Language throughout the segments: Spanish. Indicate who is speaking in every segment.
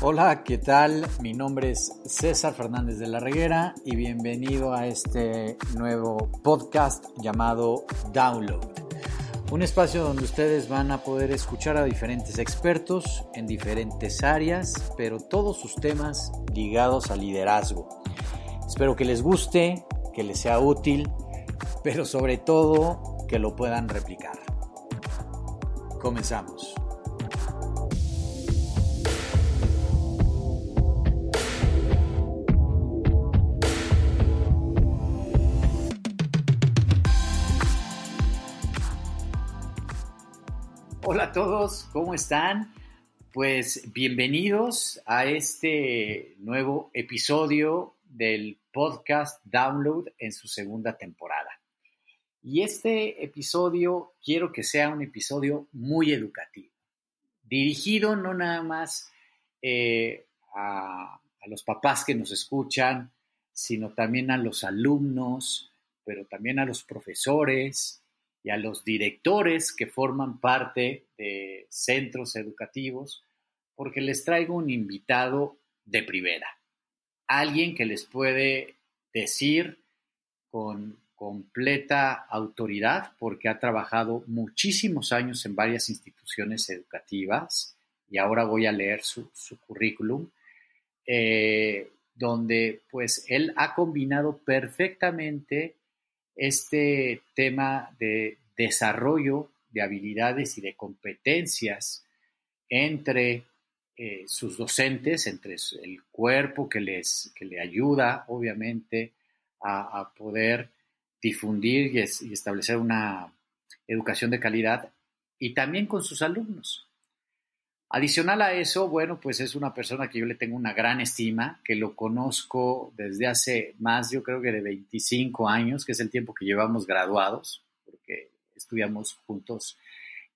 Speaker 1: Hola, ¿qué tal? Mi nombre es César Fernández de la Reguera y bienvenido a este nuevo podcast llamado Download. Un espacio donde ustedes van a poder escuchar a diferentes expertos en diferentes áreas, pero todos sus temas ligados al liderazgo. Espero que les guste, que les sea útil, pero sobre todo que lo puedan replicar. Comenzamos. A todos, ¿cómo están? Pues bienvenidos a este nuevo episodio del podcast Download en su segunda temporada. Y este episodio quiero que sea un episodio muy educativo, dirigido no nada más eh, a, a los papás que nos escuchan, sino también a los alumnos, pero también a los profesores, y a los directores que forman parte de centros educativos, porque les traigo un invitado de primera, alguien que les puede decir con completa autoridad, porque ha trabajado muchísimos años en varias instituciones educativas, y ahora voy a leer su, currículum, eh, donde pues él ha combinado perfectamente este tema de desarrollo de habilidades y de competencias entre eh, sus docentes, entre el cuerpo que les que le ayuda, obviamente, a, poder difundir y, y, establecer una educación de calidad, y también con sus alumnos. Adicional a eso, bueno, pues es una persona que yo le tengo una gran estima, que lo conozco desde hace más, yo creo que de 25 años, que es el tiempo que llevamos graduados, porque estudiamos juntos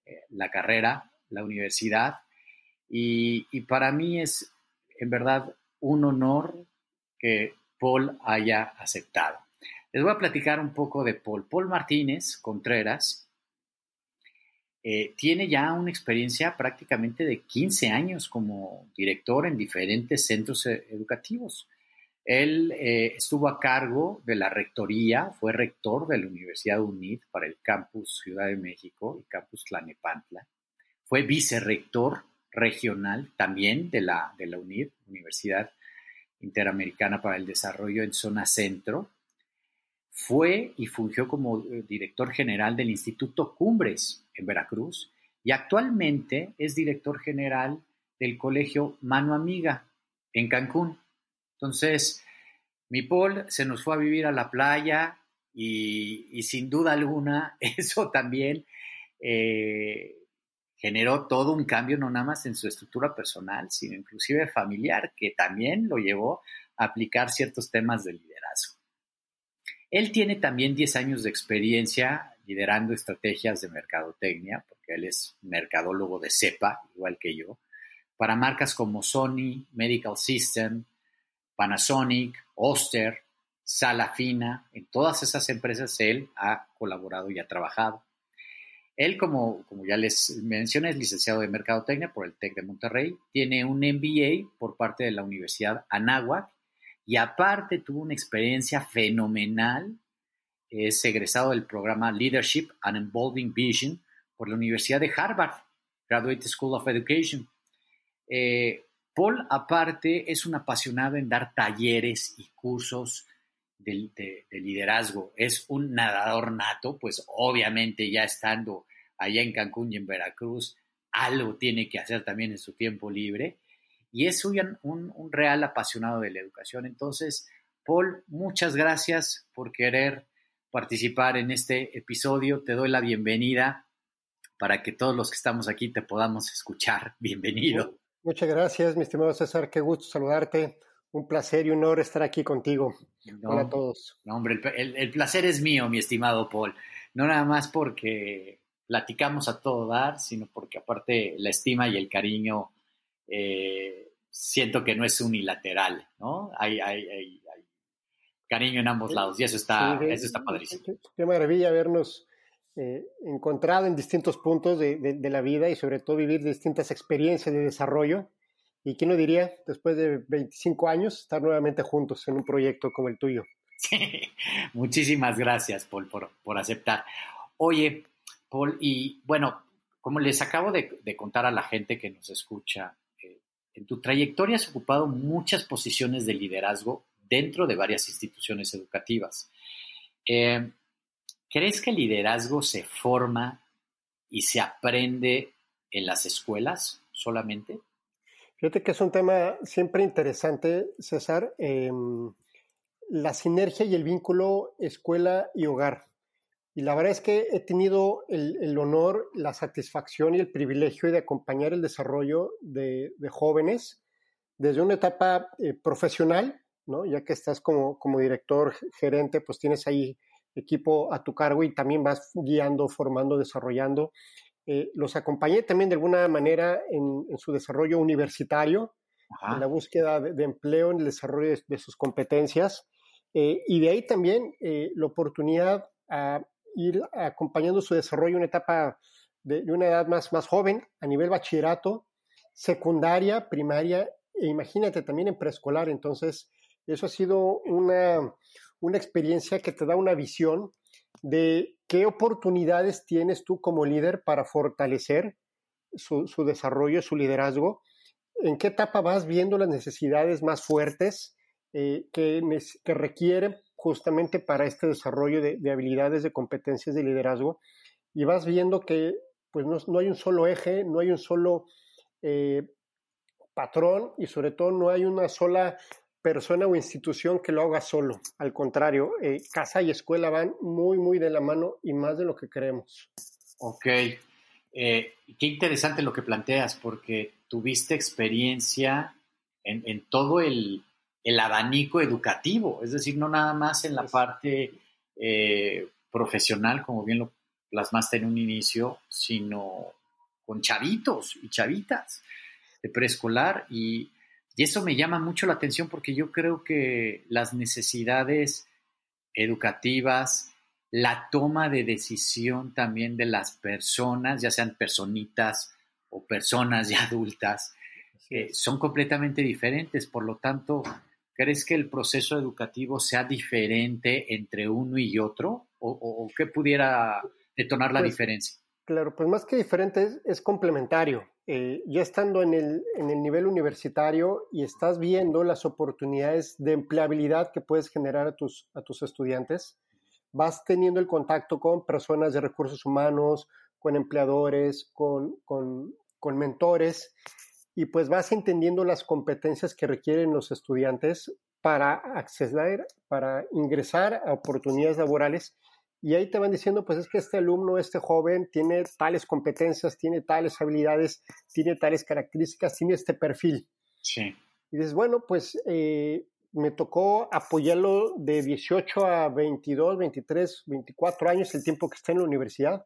Speaker 1: eh, la carrera, la universidad, y, y para mí es en verdad un honor que Paul haya aceptado. Les voy a platicar un poco de Paul. Paul Martínez Contreras eh, tiene ya una experiencia prácticamente de 15 años como director en diferentes centros eh, educativos. Él eh, estuvo a cargo de la rectoría, fue rector de la Universidad UNID para el campus Ciudad de México y campus Tlanepantla. Fue vicerrector regional también de la, de la UNID, Universidad Interamericana para el Desarrollo en Zona Centro. Fue y fungió como director general del Instituto Cumbres, en Veracruz, y actualmente es director general del colegio Mano Amiga en Cancún. Entonces, mi Paul se nos fue a vivir a la playa y, sin duda alguna eso también eh, generó todo un cambio, no nada más en su estructura personal, sino inclusive familiar, que también lo llevó a aplicar ciertos temas de liderazgo. Él tiene también 10 años de experiencia liderando estrategias de mercadotecnia, porque él es mercadólogo de CEPA, igual que yo, para marcas como Sony, Medical System, Panasonic, Oster, Salafina, en todas esas empresas él ha colaborado y ha trabajado. Él, como, como ya les mencioné, es licenciado de Mercadotecnia por el TEC de Monterrey, tiene un MBA por parte de la Universidad Anáhuac y aparte tuvo una experiencia fenomenal es egresado del programa Leadership and Involving Vision por la Universidad de Harvard, Graduate School of Education. Eh, Paul, aparte, es un apasionado en dar talleres y cursos de, de, liderazgo. Es un nadador nato, pues obviamente ya estando allá en Cancún y en Veracruz, algo tiene que hacer también en su tiempo libre. Y es un, un, un real apasionado de la educación. Entonces, Paul, muchas gracias por querer participar en este episodio. Te doy la bienvenida para que todos los que estamos aquí te podamos escuchar. Bienvenido.
Speaker 2: Muchas gracias, mi estimado César. Qué gusto saludarte. Un placer y un honor estar aquí contigo. Hola a todos.
Speaker 1: No, hombre, el, placer es mío, mi estimado Paul. No nada más porque platicamos a todo dar, sino porque aparte la estima y el cariño eh, siento que no es unilateral, ¿no? hay, hay cariño en ambos lados y eso está, eso está padrísimo.
Speaker 2: Qué maravilla habernos eh, encontrado en distintos puntos de, la vida y sobre todo vivir distintas experiencias de desarrollo Y quién lo diría, después de 25 años, estar nuevamente juntos en un proyecto como el tuyo.
Speaker 1: Muchísimas gracias, Paul, por, aceptar. Oye, Paul, y bueno, como les acabo de, contar a la gente que nos escucha, eh, en tu trayectoria has ocupado muchas posiciones de liderazgo dentro de varias instituciones educativas. Eh, ¿Crees que el liderazgo se forma y se aprende en las escuelas solamente?
Speaker 2: Fíjate que es un tema siempre interesante, César, em, la sinergia y el vínculo escuela y hogar. Y la verdad es que he tenido el, honor, la satisfacción y el privilegio de acompañar el desarrollo de, jóvenes desde una etapa eh, profesional, ¿no? ya que estás como, como director, gerente, pues tienes ahí equipo a tu cargo y también vas guiando, formando, desarrollando eh, los acompañé también de alguna manera en, su desarrollo universitario, en la búsqueda de, empleo, en el desarrollo de, sus competencias. Eh, y de ahí también eh, la oportunidad a ir acompañando su desarrollo en una etapa de, una edad más, más joven, a nivel bachillerato, secundaria, primaria, e imagínate también en preescolar. Entonces, eso ha sido una, una experiencia que te da una visión de qué oportunidades tienes tú como líder para fortalecer su, desarrollo, su liderazgo, en qué etapa vas viendo las necesidades más fuertes eh, que, que, requieren justamente para este desarrollo de, habilidades, de competencias de liderazgo, y vas viendo que pues no, hay un solo eje, no hay un solo eh, patrón y sobre todo no hay una sola persona o institución que lo haga solo. Al contrario, eh, casa y escuela van muy, muy de la mano y más de lo que creemos.
Speaker 1: Ok. Eh, qué interesante lo que planteas, porque tuviste experiencia en, todo el, abanico educativo, es decir, no nada más en la parte eh, profesional, como bien lo plasmaste en un inicio, sino con chavitos y chavitas de preescolar y y eso me llama mucho la atención porque yo creo que las necesidades educativas, la toma de decisión también de las personas, ya sean personitas o personas ya adultas, eh, son completamente diferentes. Por lo tanto, ¿crees que el proceso educativo sea diferente entre uno y otro? ¿O, qué pudiera detonar la pues, diferencia?
Speaker 2: Claro, pues más que diferente es complementario. Eh, ya estando en el, en el nivel universitario y estás viendo las oportunidades de empleabilidad que puedes generar a tus, a tus estudiantes, vas teniendo el contacto con personas de recursos humanos, con empleadores, con, con, con mentores, y pues vas entendiendo las competencias que requieren los estudiantes para acceder, para ingresar a oportunidades laborales y ahí te van diciendo, pues es que este alumno, este joven, tiene tales competencias, tiene tales habilidades, tiene tales características, tiene este perfil.
Speaker 1: Sí.
Speaker 2: Y dices, bueno, pues eh, me tocó apoyarlo de 18 a 22, 23, 24 años, el tiempo que está en la universidad.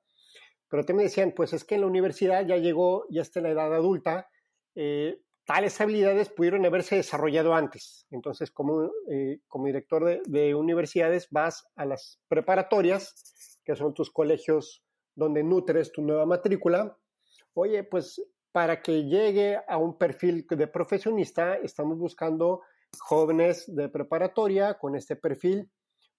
Speaker 2: Pero te me decían, pues es que en la universidad ya llegó, ya está en la edad adulta, eh, tales habilidades pudieron haberse desarrollado antes. Entonces, como, eh, como director de, universidades, vas a las preparatorias, que son tus colegios donde nutres tu nueva matrícula. Oye, pues para que llegue a un perfil de profesionista, estamos buscando jóvenes de preparatoria con este perfil.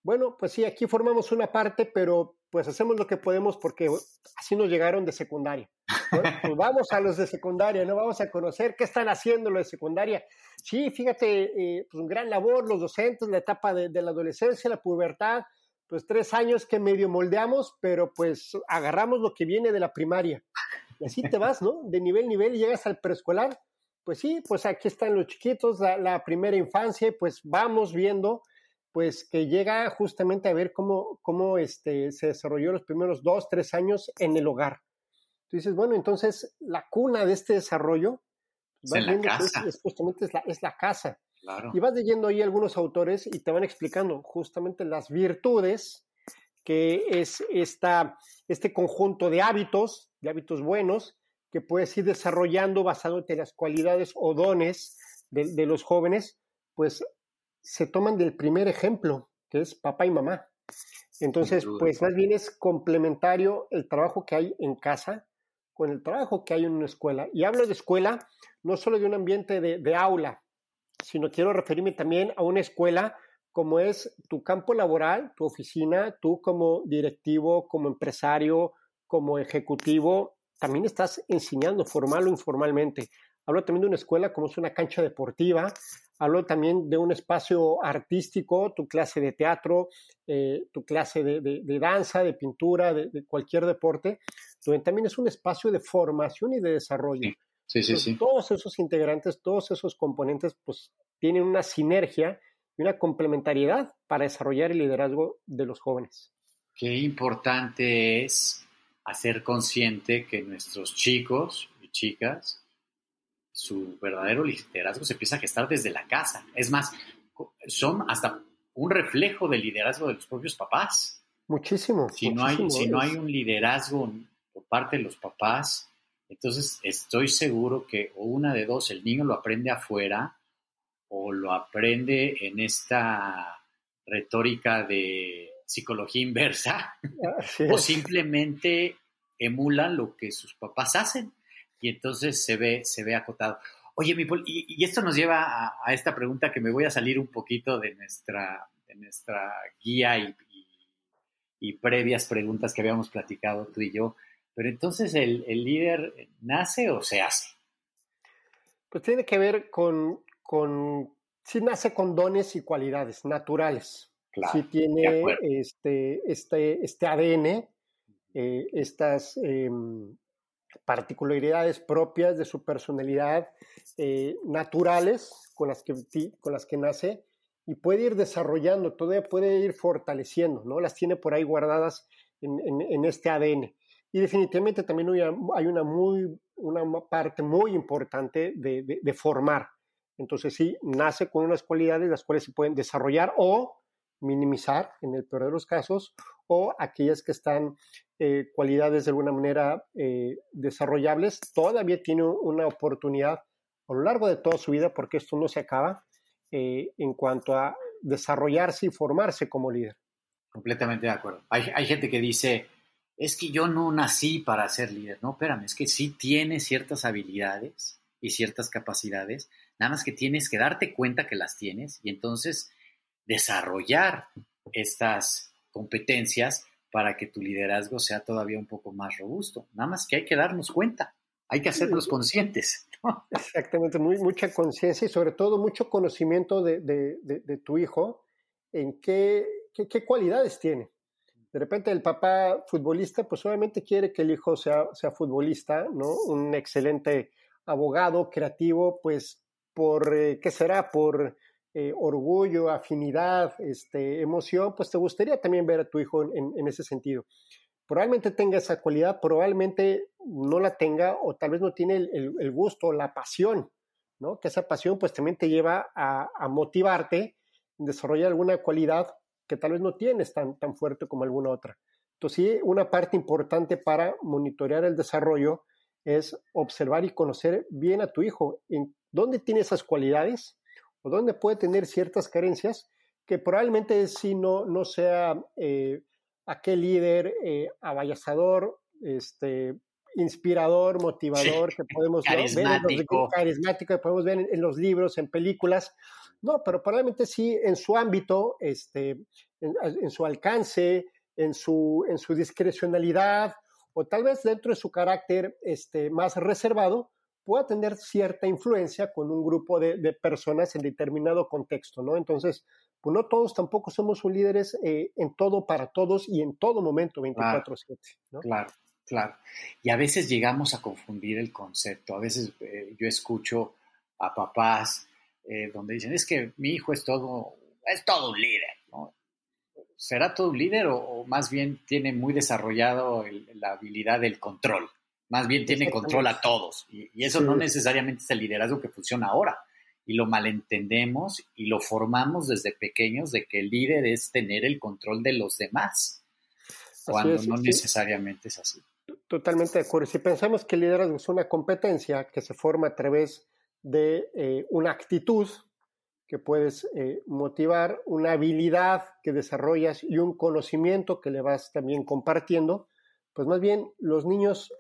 Speaker 2: Bueno, pues sí, aquí formamos una parte, pero pues hacemos lo que podemos porque así nos llegaron de secundaria. Pues vamos a los de secundaria, ¿no? Vamos a conocer qué están haciendo los de secundaria. Sí, fíjate, eh, pues un gran labor, los docentes, la etapa de, la adolescencia, la pubertad, pues tres años que medio moldeamos, pero pues agarramos lo que viene de la primaria. Y así te vas, ¿no? De nivel a nivel llegas al preescolar. Pues sí, pues aquí están los chiquitos, la, primera infancia, pues vamos viendo pues que llega justamente a ver cómo, cómo este, se desarrolló los primeros dos, tres años en el hogar. Tú dices, bueno, entonces la cuna de este desarrollo
Speaker 1: es, la casa.
Speaker 2: justamente es la, casa. Y vas leyendo ahí algunos autores y te van explicando justamente las virtudes que es esta, este conjunto de hábitos, de hábitos buenos, que puedes ir desarrollando basado en las cualidades o dones de, de los jóvenes, pues se toman del primer ejemplo, que es papá y mamá. Entonces, pues más bien es complementario el trabajo que hay en casa con el trabajo que hay en una escuela. Y hablo de escuela no solo de un ambiente de, de aula, sino quiero referirme también a una escuela como es tu campo laboral, tu oficina, tú como directivo, como empresario, como ejecutivo, también estás enseñando formal o informalmente. Hablo también de una escuela como es una cancha deportiva, hablo también de un espacio artístico, tu clase de teatro, eh, tu clase de, danza, de pintura, de, cualquier deporte, donde también es un espacio de formación y de desarrollo.
Speaker 1: Sí, sí, sí.
Speaker 2: Todos esos integrantes, todos esos componentes, pues tienen una sinergia y una complementariedad para desarrollar el liderazgo de los jóvenes.
Speaker 1: Qué importante es hacer consciente que nuestros chicos y chicas, su verdadero liderazgo se empieza a gestar desde la casa. Es más, son hasta un reflejo del liderazgo de los propios papás.
Speaker 2: Muchísimo.
Speaker 1: Si, no, hay, si no hay un liderazgo por parte de los papás, entonces estoy seguro que o una de dos, el niño lo aprende afuera o lo aprende en esta retórica de psicología inversa o simplemente emulan lo que sus papás hacen y entonces se ve, se ve acotado. Oye, mi y, esto nos lleva a, esta pregunta que me voy a salir un poquito de nuestra, de nuestra guía y, y, previas preguntas que habíamos platicado tú y yo. Pero entonces, ¿el, ¿el, líder nace o se hace?
Speaker 2: Pues tiene que ver con, con sí nace con dones y cualidades naturales. sí tiene este, este, este ADN, eh, estas em, particularidades propias de su personalidad eh, naturales con las, que, con las que nace y puede ir desarrollando, todavía puede ir fortaleciendo, ¿no? Las tiene por ahí guardadas en, este ADN. Y definitivamente también hay una, muy, una parte muy importante de formar, entonces sí, nace con unas cualidades las cuales se pueden desarrollar o minimizar en el peor de los casos, o aquellas que están eh, cualidades de alguna manera eh, desarrollables, todavía tiene una oportunidad a lo largo de toda su vida, porque esto no se acaba, eh, en cuanto a desarrollarse y formarse como líder.
Speaker 1: Completamente de acuerdo. Hay, hay, gente que dice, es que yo no nací para ser líder. No, espérame, es que sí tiene ciertas habilidades y ciertas capacidades, Nada más que tienes que darte cuenta que las tienes y entonces desarrollar estas competencias para que tu liderazgo sea todavía un poco más robusto. Nada más que hay que darnos cuenta, hay que hacernos conscientes.
Speaker 2: Exactamente, muy, mucha conciencia y sobre todo mucho conocimiento de, tu hijo en qué, qué, cualidades tiene. De repente el papá futbolista, pues obviamente quiere que el hijo sea, sea futbolista, ¿no? Un excelente abogado, creativo, pues por, eh, ¿qué será? Por eh, orgullo, afinidad, este, emoción, pues te gustaría también ver a tu hijo en, ese sentido. Probablemente tenga esa cualidad, probablemente no la tenga o tal vez no tiene el, gusto, la pasión, ¿no? Que esa pasión pues también te lleva a, motivarte, desarrollar alguna cualidad que tal vez no tienes tan, tan fuerte como alguna otra. Entonces, sí, una parte importante para monitorear el desarrollo es observar y conocer bien a tu hijo, en dónde tiene esas cualidades o dónde puede tener ciertas carencias que probablemente si no, no sea eh, aquel líder eh, este, inspirador, motivador que podemos ver, carismático. que podemos ver en, los libros, en películas. No, pero probablemente sí en su ámbito, este, en, su alcance, en su, en su discrecionalidad o tal vez dentro de su carácter este, más reservado, pueda tener cierta influencia con un grupo de, personas en determinado contexto, ¿no? Entonces, pues no todos tampoco somos un líderes eh, en todo para todos y en todo momento 24/7, ¿no?
Speaker 1: Claro, claro. Y a veces llegamos a confundir el concepto. A veces eh, yo escucho a papás eh, donde dicen, es que mi hijo es todo, es todo un líder, ¿no? ¿Será todo un líder o, más bien tiene muy desarrollado la habilidad del control? Más bien tiene control a todos. Y, eso no necesariamente es el liderazgo que funciona ahora. Y lo malentendemos y lo formamos desde pequeños de que el líder es tener el control de los demás, cuando no necesariamente es así.
Speaker 2: Totalmente de acuerdo. Si pensamos que el liderazgo es una competencia que se forma a través de eh, una actitud que puedes eh, motivar, una habilidad que desarrollas y un conocimiento que le vas también compartiendo, pues más bien los niños,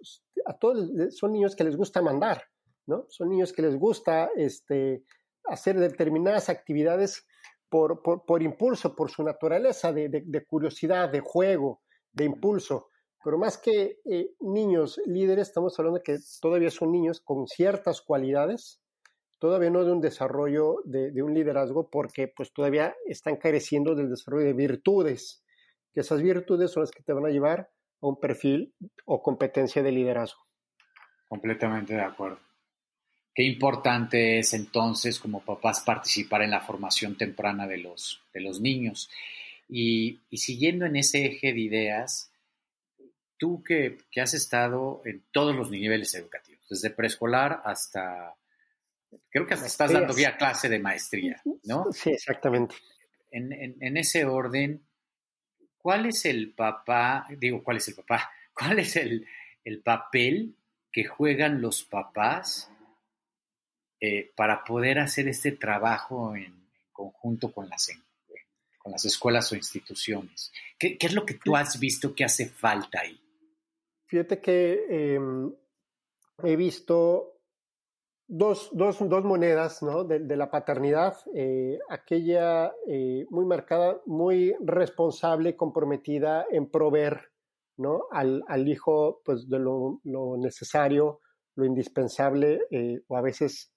Speaker 2: son niños que les gusta mandar, ¿no? Son niños que les gusta este, hacer determinadas actividades por, por, impulso, por su naturaleza de, curiosidad, de juego, de impulso. Pero más que eh, niños líderes, estamos hablando de que todavía son niños con ciertas cualidades, todavía no de un desarrollo de, un liderazgo, porque pues todavía están careciendo del desarrollo de virtudes, que esas virtudes son las que te van a llevar a un perfil o competencia de liderazgo.
Speaker 1: Completamente de acuerdo. Qué importante es entonces como papás participar en la formación temprana de los, de los niños. Y, siguiendo en ese eje de ideas, tú que, has estado en todos los niveles educativos, desde preescolar hasta, creo que hasta estás dando vía clase de maestría, ¿no?
Speaker 2: Sí, exactamente.
Speaker 1: En, ese orden, ¿cuál es el papá, digo, cuál es el papá, cuál es el, el papel que juegan los papás eh, para poder hacer este trabajo en, conjunto con las, con las escuelas o instituciones? ¿Qué, es lo que tú has visto que hace falta ahí?
Speaker 2: Fíjate que em, he visto dos, dos, dos monedas ¿no? de, la paternidad, eh, aquella eh, muy marcada, muy responsable, comprometida en proveer ¿no? al, al hijo pues, de lo, necesario lo indispensable eh, o a veces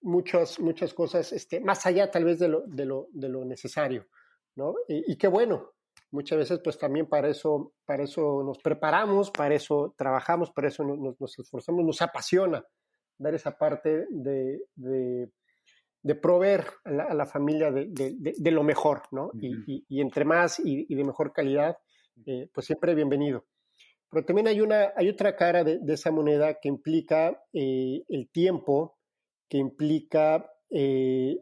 Speaker 2: muchas, muchas cosas este, más allá tal vez de lo, de lo, de lo necesario, ¿no? Y, qué bueno, muchas veces pues también para eso, para eso nos preparamos, para eso trabajamos, para eso nos, nos esforzamos, nos apasiona dar esa parte de, de, proveer a la, familia de, de, lo mejor, ¿no? y, y, entre más y, de mejor calidad, eh, pues siempre bienvenido. Pero también hay, una, hay otra cara de, esa moneda que implica eh, el tiempo, que implica eh,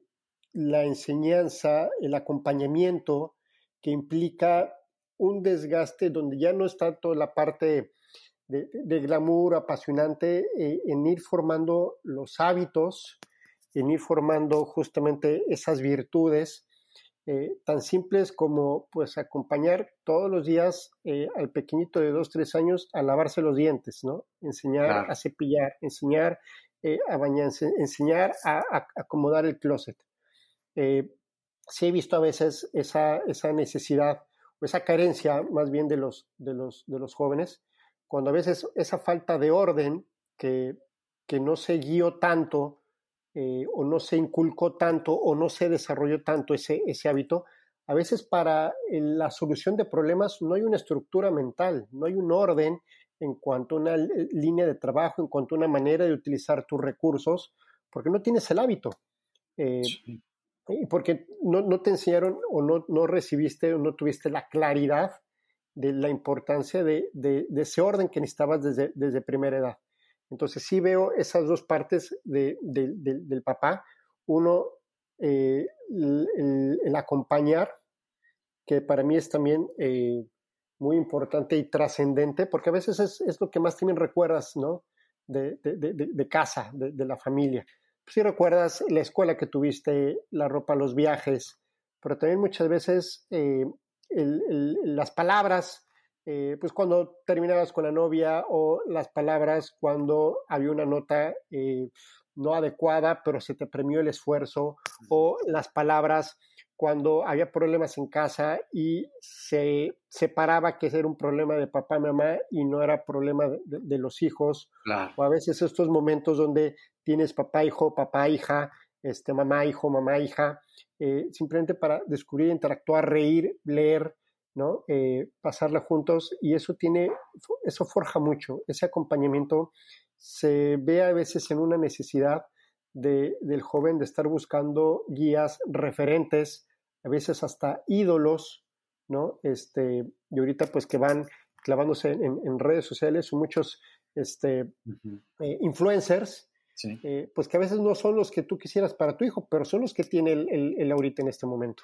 Speaker 2: la enseñanza, el acompañamiento, que implica un desgaste donde ya no está toda la parte de, glamour apasionante eh, en ir formando los hábitos, en ir formando justamente esas virtudes eh, tan simples como pues acompañar todos los días eh, al pequeñito de dos, tres años a lavarse los dientes, ¿no? Enseñar a cepillar, enseñar eh, a bañarse, enseñar a, acomodar el closet. Sí he visto a veces esa, esa necesidad o esa carencia más bien de los, de los, de los jóvenes, cuando a veces esa falta de orden que, que no se guió tanto eh, o no se inculcó tanto o no se desarrolló tanto ese, ese hábito, a veces para eh, la solución de problemas no hay una estructura mental, no hay un orden en cuanto a una línea de trabajo, en cuanto a una manera de utilizar tus recursos, porque no tienes el hábito. Eh, y porque no, no, te enseñaron o no, no recibiste o no tuviste la claridad de la importancia de, de, de ese orden que necesitabas desde, desde primera edad. Entonces sí veo esas dos partes del papá. Uno, eh, el, acompañar, que para mí es también eh, muy importante y trascendente, porque a veces es, lo que más también recuerdas, ¿no? De, casa, de, la familia. Si recuerdas la escuela que tuviste, la ropa, los viajes, pero también muchas veces eh, las palabras eh, pues cuando terminabas con la novia o las palabras cuando había una nota eh, no adecuada, pero se te premió el esfuerzo, o las palabras cuando había problemas en casa y se separaba que ese era un problema de papá y mamá y no era problema de, los hijos, o a veces estos momentos donde tienes papá, hijo, papá, hija, este, mamá, hijo, mamá, hija, eh, simplemente para descubrir, interactuar, reír, leer, ¿no? Eh, pasarla juntos y eso tiene, eso forja mucho, ese acompañamiento se ve a veces en una necesidad de, del joven de estar buscando guías, referentes, a veces hasta ídolos, ¿no? Este, y ahorita pues que van clavándose en, redes sociales muchos este, eh, influencers, eh, pues que a veces no son los que tú quisieras para tu hijo, pero son los que tiene el, el ahorita en este momento.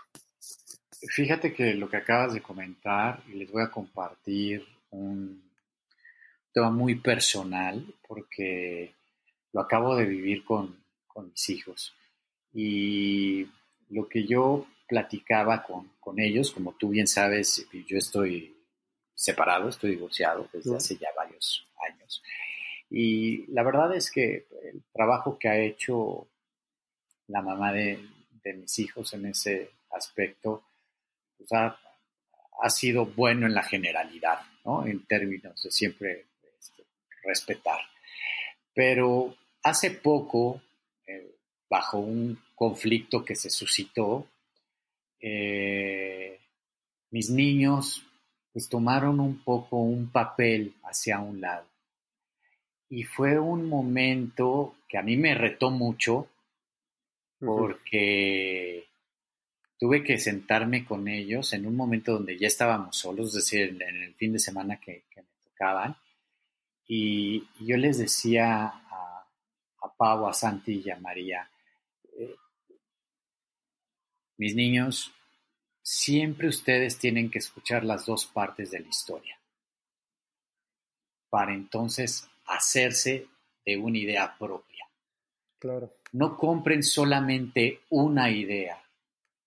Speaker 1: Fíjate que lo que acabas de comentar, y les voy a compartir un tema muy personal, porque lo acabo de vivir con, mis hijos. Y lo que yo platicaba con, ellos, como tú bien sabes, yo estoy separado, estoy divorciado desde hace ya varios años. Y la verdad es que el trabajo que ha hecho la mamá de, mis hijos en ese aspecto pues ha, sido bueno en la generalidad, ¿no? En términos de siempre este, respetar. Pero hace poco, eh, bajo un conflicto que se suscitó, eh, mis niños pues tomaron un poco un papel hacia un lado. Y fue un momento que a mí me retó mucho porque tuve que sentarme con ellos en un momento donde ya estábamos solos, es decir, en el fin de semana que, me tocaban. Y, yo les decía a, a Pau, a Santi y a María, mis niños, siempre ustedes tienen que escuchar las dos partes de la historia para entonces hacerse de una idea propia.
Speaker 2: Claro.
Speaker 1: No compren solamente una idea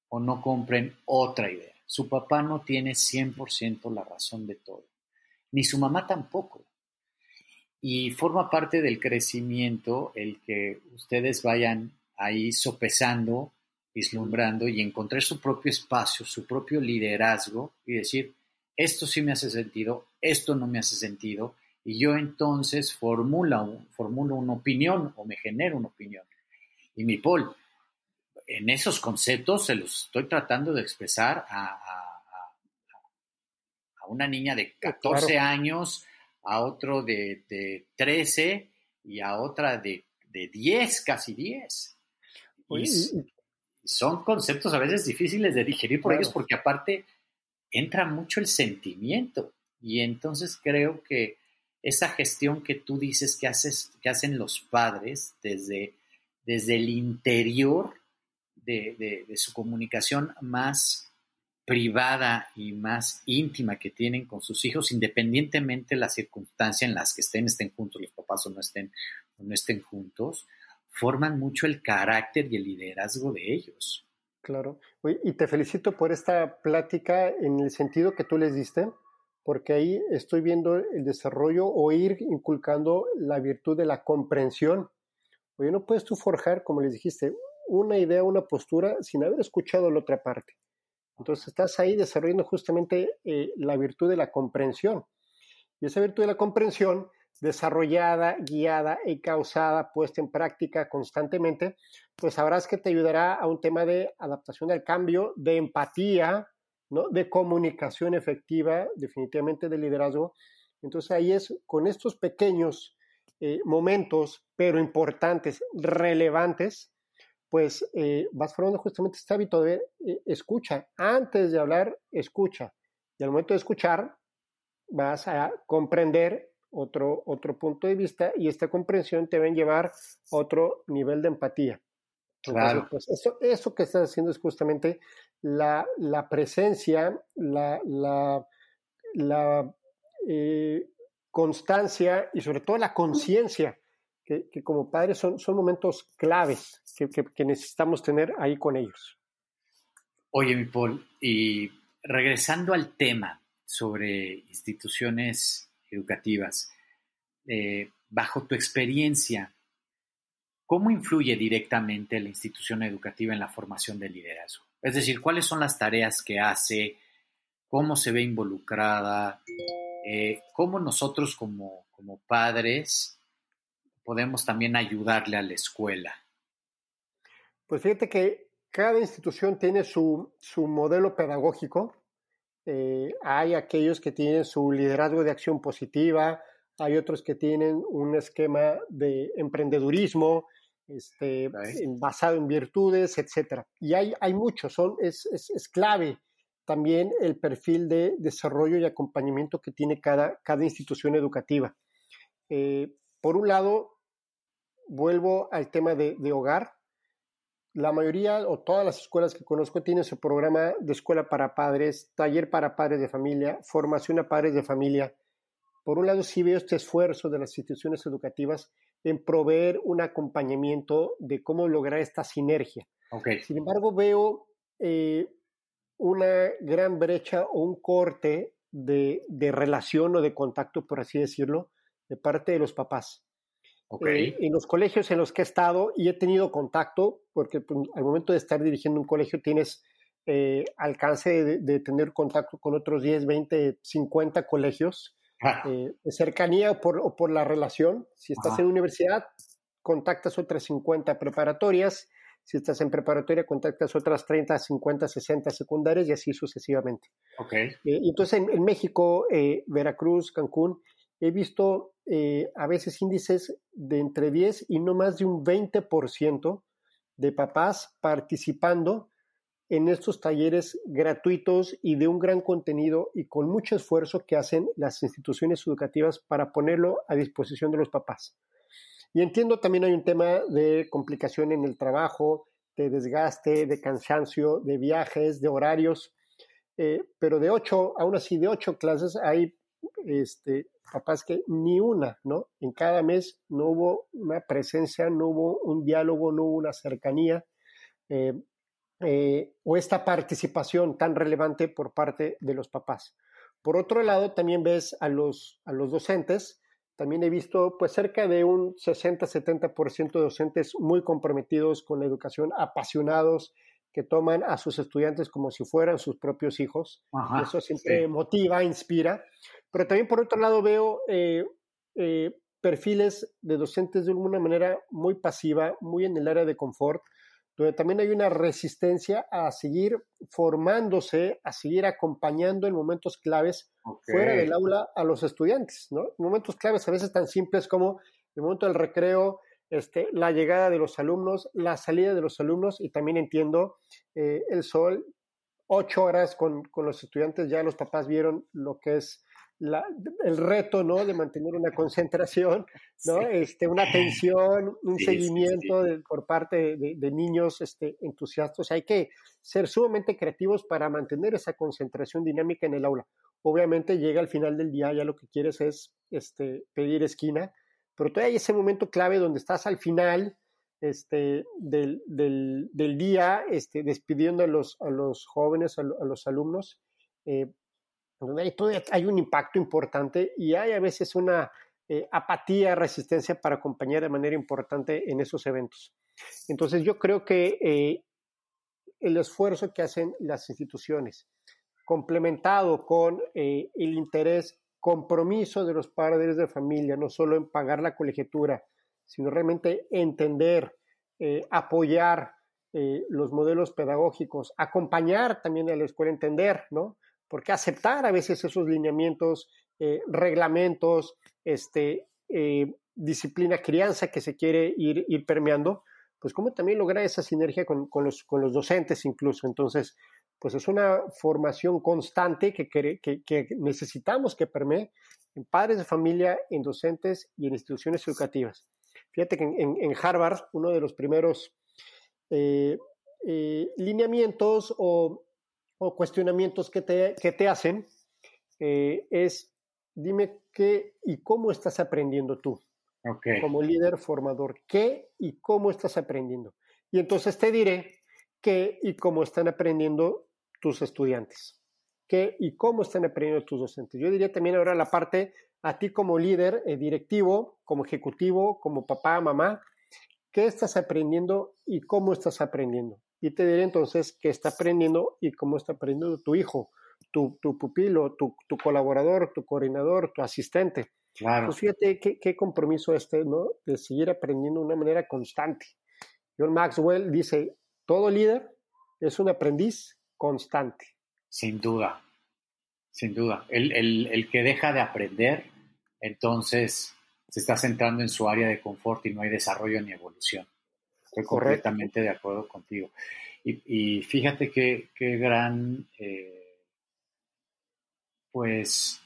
Speaker 1: o no compren otra idea. Su papá no tiene 100% la razón de todo, ni su mamá tampoco. Y forma parte del crecimiento el que ustedes vayan ahí sopesando vislumbrando y encontrar su propio espacio, su propio liderazgo y decir, esto sí me hace sentido, esto no me hace sentido, y yo entonces formulo, formulo una opinión o me genero una opinión. Y mi Paul, en esos conceptos se los estoy tratando de expresar a, una niña de 14 años, a otro de, 13 y a otra de, 10, casi 10 son conceptos a veces difíciles de digerir por ellos porque aparte entra mucho el sentimiento. Y entonces creo que esa gestión que tú dices que, haces, que hacen los padres desde, desde el interior de, su comunicación más privada y más íntima que tienen con sus hijos, independientemente de la circunstancia en las que estén, estén juntos los papás o no estén, o no estén juntos, forman mucho el carácter y el liderazgo de ellos.
Speaker 2: Claro. Y te felicito por esta plática en el sentido que tú les diste, porque ahí estoy viendo el desarrollo o ir inculcando la virtud de la comprensión. Oye, no puedes tú forjar, como les dijiste, una idea, una postura sin haber escuchado la otra parte. Entonces estás ahí desarrollando justamente eh, la virtud de la comprensión. Y esa virtud de la comprensión desarrollada, guiada y causada, puesta en práctica constantemente, pues sabrás que te ayudará a un tema de adaptación al cambio, de empatía, ¿no? de comunicación efectiva, definitivamente de liderazgo. Entonces ahí es con estos pequeños eh, momentos, pero importantes, relevantes, pues eh, vas formando justamente este hábito de eh, escucha. Antes de hablar, escucha. Y al momento de escuchar, vas a comprender otro, otro punto de vista y esta comprensión te va a llevar a otro nivel de empatía.
Speaker 1: Claro.
Speaker 2: pues eso, eso que estás haciendo es justamente la, presencia, la, la, eh, constancia y sobre todo la conciencia, que, como padres son, son momentos claves que, que, necesitamos tener ahí con ellos.
Speaker 1: Oye, mi Paul, y regresando al tema sobre instituciones educativas. Eh, bajo tu experiencia, ¿cómo influye directamente la institución educativa en la formación del liderazgo? Es decir, ¿cuáles son las tareas que hace? ¿Cómo se ve involucrada? Eh, ¿Cómo nosotros como, como padres podemos también ayudarle a la escuela?
Speaker 2: Pues fíjate que cada institución tiene su, su modelo pedagógico eh, hay aquellos que tienen su liderazgo de acción positiva, hay otros que tienen un esquema de emprendedurismo este, basado en virtudes, etc. Y hay, hay muchos, son, es, es, clave también el perfil de desarrollo y acompañamiento que tiene cada, cada institución educativa. Eh, por un lado, vuelvo al tema de, de hogar la mayoría o todas las escuelas que conozco tienen su programa de escuela para padres, taller para padres de familia, formación a padres de familia. Por un lado, sí veo este esfuerzo de las instituciones educativas en proveer un acompañamiento de cómo lograr esta sinergia. Sin embargo, veo eh, una gran brecha o un corte de, de relación o de contacto, por así decirlo, de parte de los papás. Eh, en los colegios en los que he estado y he tenido contacto, porque pues, al momento de estar dirigiendo un colegio tienes eh, alcance de, tener contacto con otros 10, 20, 50 colegios, ah. eh, de cercanía o por, por, la relación. Si estás en universidad, contactas otras 50 preparatorias. Si estás en preparatoria, contactas otras 30, 50, 60 secundarias y así sucesivamente.
Speaker 1: Okay.
Speaker 2: entonces, en, en México, Veracruz, Cancún, he visto eh, a veces índices de entre 10 y no más de un 20% de papás participando en estos talleres gratuitos y de un gran contenido y con mucho esfuerzo que hacen las instituciones educativas para ponerlo a disposición de los papás. Y entiendo también hay un tema de complicación en el trabajo, de desgaste, de cansancio, de viajes, de horarios, eh, pero de ocho, aún así de ocho clases hay este, papás que ni una, ¿no? En cada mes no hubo una presencia, no hubo un diálogo, no hubo una cercanía eh, eh, o esta participación tan relevante por parte de los papás. Por otro lado, también ves a los, a los docentes, también he visto pues cerca de un 60-70% de docentes muy comprometidos con la educación, apasionados, que toman a sus estudiantes como si fueran sus propios hijos. Eso siempre motiva, inspira. Pero también por otro lado veo eh, eh, perfiles de docentes de alguna manera muy pasiva, muy en el área de confort, donde también hay una resistencia a seguir formándose, a seguir acompañando en momentos claves fuera del aula a los estudiantes, ¿no? Momentos claves a veces tan simples como el momento del recreo, este, la llegada de los alumnos, la salida de los alumnos y también entiendo eh, el sol, ocho horas con, con, los estudiantes, ya los papás vieron lo que es la, el reto, ¿no? De mantener una concentración, ¿no? Este, una atención, un seguimiento por parte de, de, niños este, entusiastas. Hay que ser sumamente creativos para mantener esa concentración dinámica en el aula. Obviamente llega al final del día, ya lo que quieres es este, pedir esquina, pero todavía hay ese momento clave donde estás al final este, del, del, del día este, despidiendo a los, a los jóvenes, a, los alumnos, eh, donde hay, hay un impacto importante y hay a veces una eh, apatía, resistencia para acompañar de manera importante en esos eventos. Entonces yo creo que eh, el esfuerzo que hacen las instituciones, complementado con el interés compromiso de los padres de familia, no solo en pagar la colegiatura, sino realmente entender, eh, apoyar eh, los modelos pedagógicos, acompañar también a la escuela, entender, ¿no? Porque aceptar a veces esos lineamientos, eh, reglamentos, este, disciplina, crianza que se quiere ir, ir permeando, pues cómo también lograr esa sinergia con, con, los, con los docentes incluso. Entonces, pues es una formación constante que, que, necesitamos que permee en padres de familia, en docentes y en instituciones educativas. Fíjate que en, Harvard uno de los primeros eh, eh, lineamientos o, cuestionamientos que te, te hacen eh, es dime qué y cómo estás aprendiendo tú. Como líder formador, ¿qué y cómo estás aprendiendo? Y entonces te diré qué y cómo están aprendiendo tus estudiantes? ¿Qué y cómo están aprendiendo tus docentes? Yo diría también ahora la parte a ti como líder eh, directivo, como ejecutivo, como papá, mamá, ¿qué estás aprendiendo y cómo estás aprendiendo? Y te diré entonces qué está aprendiendo y cómo está aprendiendo tu hijo, tu, tu pupilo, tu, tu, colaborador, tu coordinador, tu asistente.
Speaker 1: Claro.
Speaker 2: Pues fíjate qué, qué compromiso este, ¿no? De seguir aprendiendo de una manera constante. John Maxwell dice, todo líder es un aprendiz constante.
Speaker 1: Sin duda, sin duda. El, que deja de aprender, entonces se está centrando en su área de confort y no hay desarrollo ni evolución. Estoy completamente de acuerdo contigo. Y, fíjate qué, gran, eh, pues,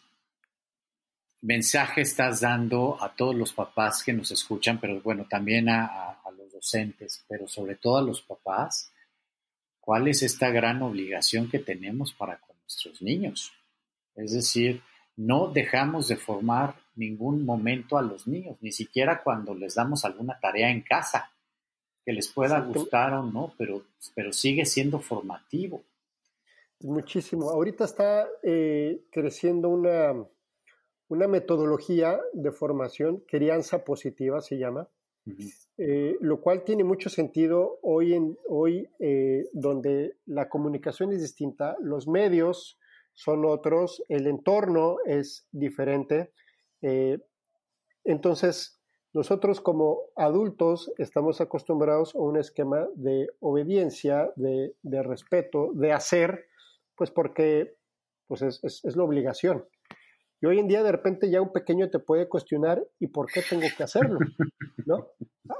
Speaker 1: mensaje estás dando a todos los papás que nos escuchan, pero bueno, también a los docentes, pero sobre todo a los papás, cuál es esta gran obligación que tenemos para con nuestros niños. Es decir, no dejamos de formar ningún momento a los niños, ni siquiera cuando les damos alguna tarea en casa, que les pueda gustar o no, pero, pero sigue siendo formativo.
Speaker 2: Muchísimo. Ahorita está eh, creciendo una, una metodología de formación, crianza positiva se llama, eh, lo cual tiene mucho sentido hoy, en, hoy eh, donde la comunicación es distinta, los medios son otros, el entorno es diferente. Eh, entonces, nosotros como adultos estamos acostumbrados a un esquema de obediencia, de, respeto, de hacer, pues porque pues es, es, la obligación. Y hoy en día de repente ya un pequeño te puede cuestionar ¿y por qué tengo que hacerlo? ¿No?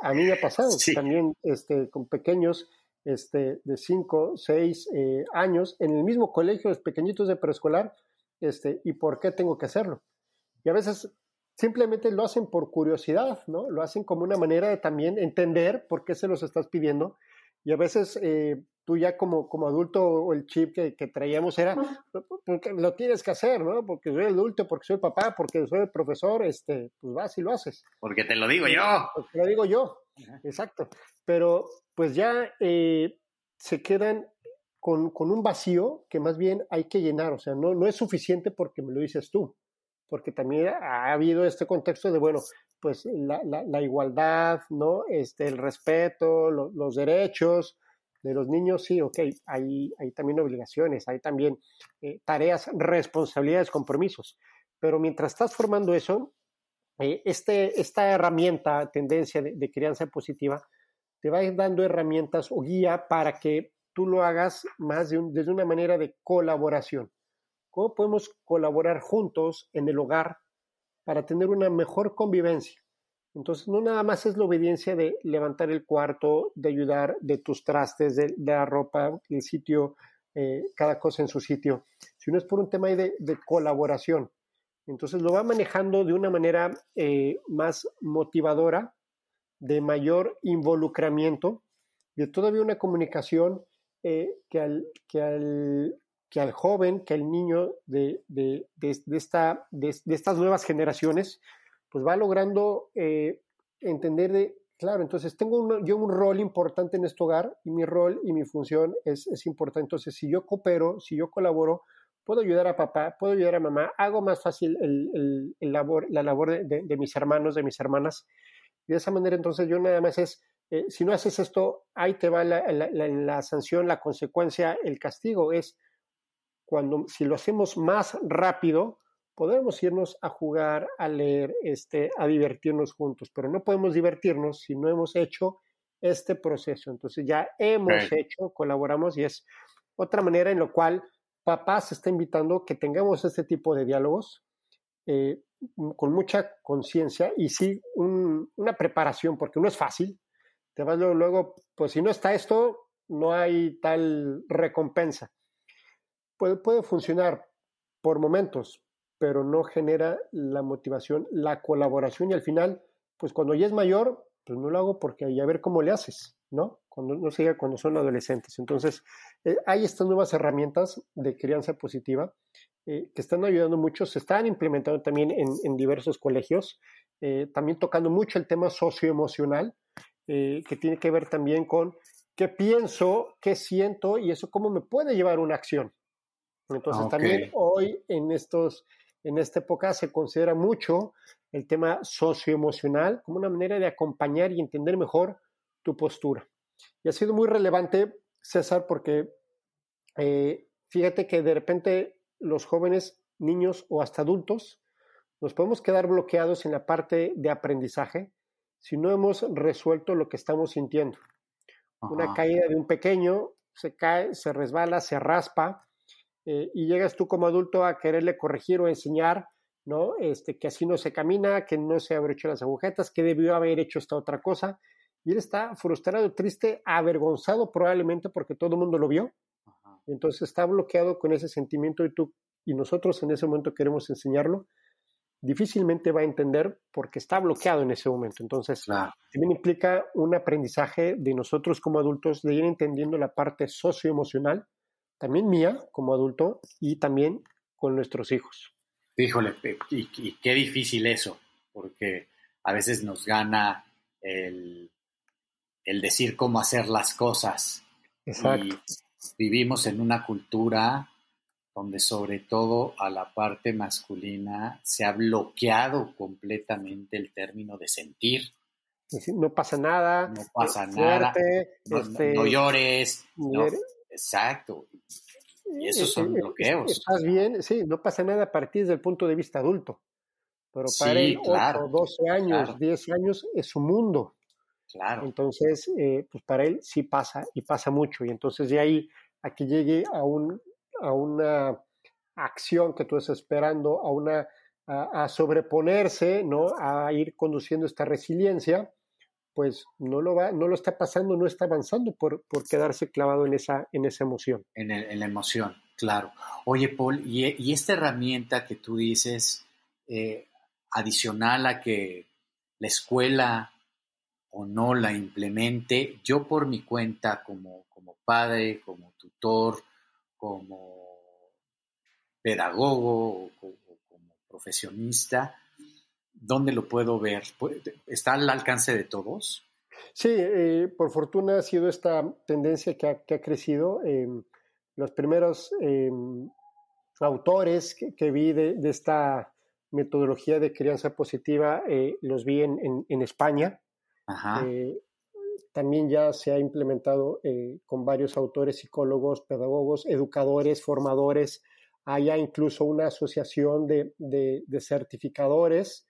Speaker 2: A mí me ha pasado también este, con pequeños este, de 5, 6 eh, años en el mismo colegio, los pequeñitos de preescolar, este, ¿y por qué tengo que hacerlo? Y a veces simplemente lo hacen por curiosidad, ¿no? Lo hacen como una manera de también entender por qué se los estás pidiendo. Y a veces eh, tú ya como, como adulto o el chip que, traíamos era, porque lo tienes que hacer, ¿no? Porque soy adulto, porque soy papá, porque soy el profesor, este, pues vas y lo haces.
Speaker 1: Porque te lo digo yo.
Speaker 2: Porque lo digo yo, exacto. Pero pues ya eh, se quedan con, con, un vacío que más bien hay que llenar, o sea, no, no es suficiente porque me lo dices tú porque también ha habido este contexto de, bueno, pues la, la, igualdad, ¿no? Este, el respeto, los derechos de los niños, sí, ok, hay, también obligaciones, hay también eh, tareas, responsabilidades, compromisos, pero mientras estás formando eso, eh, este, esta herramienta, tendencia de, crianza positiva, te va a ir dando herramientas o guía para que tú lo hagas más de desde una manera de colaboración. ¿Cómo podemos colaborar juntos en el hogar para tener una mejor convivencia? Entonces, no nada más es la obediencia de levantar el cuarto, de ayudar de tus trastes, de, la ropa, el sitio, eh, cada cosa en su sitio, sino es por un tema de, de colaboración. Entonces, lo va manejando de una manera eh, más motivadora, de mayor involucramiento, de todavía una comunicación eh, que, al, que al que al joven, que al niño de, de, esta, de, estas nuevas generaciones, pues va logrando eh, entender de, claro, entonces tengo yo un rol importante en este hogar y mi rol y mi función es, es importante. Entonces, si yo coopero, si yo colaboro, puedo ayudar a papá, puedo ayudar a mamá, hago más fácil el, el, labor, la labor de, mis hermanos, de mis hermanas. Y de esa manera, entonces, yo nada más es, eh, si no haces esto, ahí te va la, la sanción, la consecuencia, el castigo. Es, cuando si lo hacemos más rápido, podemos irnos a jugar, a leer, este, a divertirnos juntos, pero no podemos divertirnos si no hemos hecho este proceso. Entonces ya hemos hecho, colaboramos y es otra manera en la cual papá se está invitando que tengamos este tipo de diálogos eh, con mucha conciencia y sí una preparación, porque no es fácil. Te vas luego, luego, pues si no está esto, no hay tal recompensa puede, funcionar por momentos, pero no genera la motivación, la colaboración y al final, pues cuando ya es mayor, pues no lo hago porque hay a ver cómo le haces, ¿no? Cuando no siga cuando son adolescentes. Entonces, eh, hay estas nuevas herramientas de crianza positiva eh, que están ayudando mucho, se están implementando también en, diversos colegios, eh, también tocando mucho el tema socioemocional, que tiene que ver también con qué pienso, qué siento y eso cómo me puede llevar una acción, entonces también hoy en estos en esta época se considera mucho el tema socioemocional como una manera de acompañar y entender mejor tu postura. Y ha sido muy relevante, César, porque eh, fíjate que de repente los jóvenes, niños o hasta adultos nos podemos quedar bloqueados en la parte de aprendizaje si no hemos resuelto lo que estamos sintiendo. Una caída de un pequeño, se cae, se resbala, se raspa, eh, y llegas tú como adulto a quererle corregir o enseñar, ¿no? Este, que así no se camina, que no se haber hecho las agujetas, que debió haber hecho esta otra cosa. Y él está frustrado, triste, avergonzado probablemente porque todo el mundo lo vio. Entonces está bloqueado con ese sentimiento y tú y nosotros en ese momento queremos enseñarlo. Difícilmente va a entender porque está bloqueado en ese momento. Entonces, también implica un aprendizaje de nosotros como adultos de ir entendiendo la parte socioemocional también mía como adulto y también con nuestros hijos.
Speaker 1: Híjole, y, qué difícil eso, porque a veces nos gana el, decir cómo hacer las cosas.
Speaker 2: Exacto.
Speaker 1: vivimos en una cultura donde sobre todo a la parte masculina se ha bloqueado completamente el término de sentir.
Speaker 2: No pasa nada.
Speaker 1: No pasa nada. no, este, llores. Exacto. Y esos son bloqueos.
Speaker 2: Estás bien, sí, no pasa nada a partir del punto de vista adulto. Pero para él, 8, 12 años, 10 años, es su mundo.
Speaker 1: Claro.
Speaker 2: Entonces, eh, pues para él sí pasa y pasa mucho. Y entonces de ahí a que llegue a, un, a una acción que tú estás esperando, a una a, sobreponerse, ¿no? A ir conduciendo esta resiliencia, pues no lo va, no lo está pasando, no está avanzando por, por quedarse clavado en esa, en esa emoción.
Speaker 1: En, la emoción, claro. Oye, Paul, y, esta herramienta que tú dices, eh, adicional a que la escuela o no la implemente, yo por mi cuenta como, como padre, como tutor, como pedagogo o como, profesionista, ¿dónde lo puedo ver? ¿Está al alcance de todos?
Speaker 2: Sí, eh, por fortuna ha sido esta tendencia que ha, crecido. los primeros em, autores que, vi de, esta metodología de crianza positiva eh, los vi en, España. Eh, también ya se ha implementado con varios autores, psicólogos, pedagogos, educadores, formadores. Hay incluso una asociación de, certificadores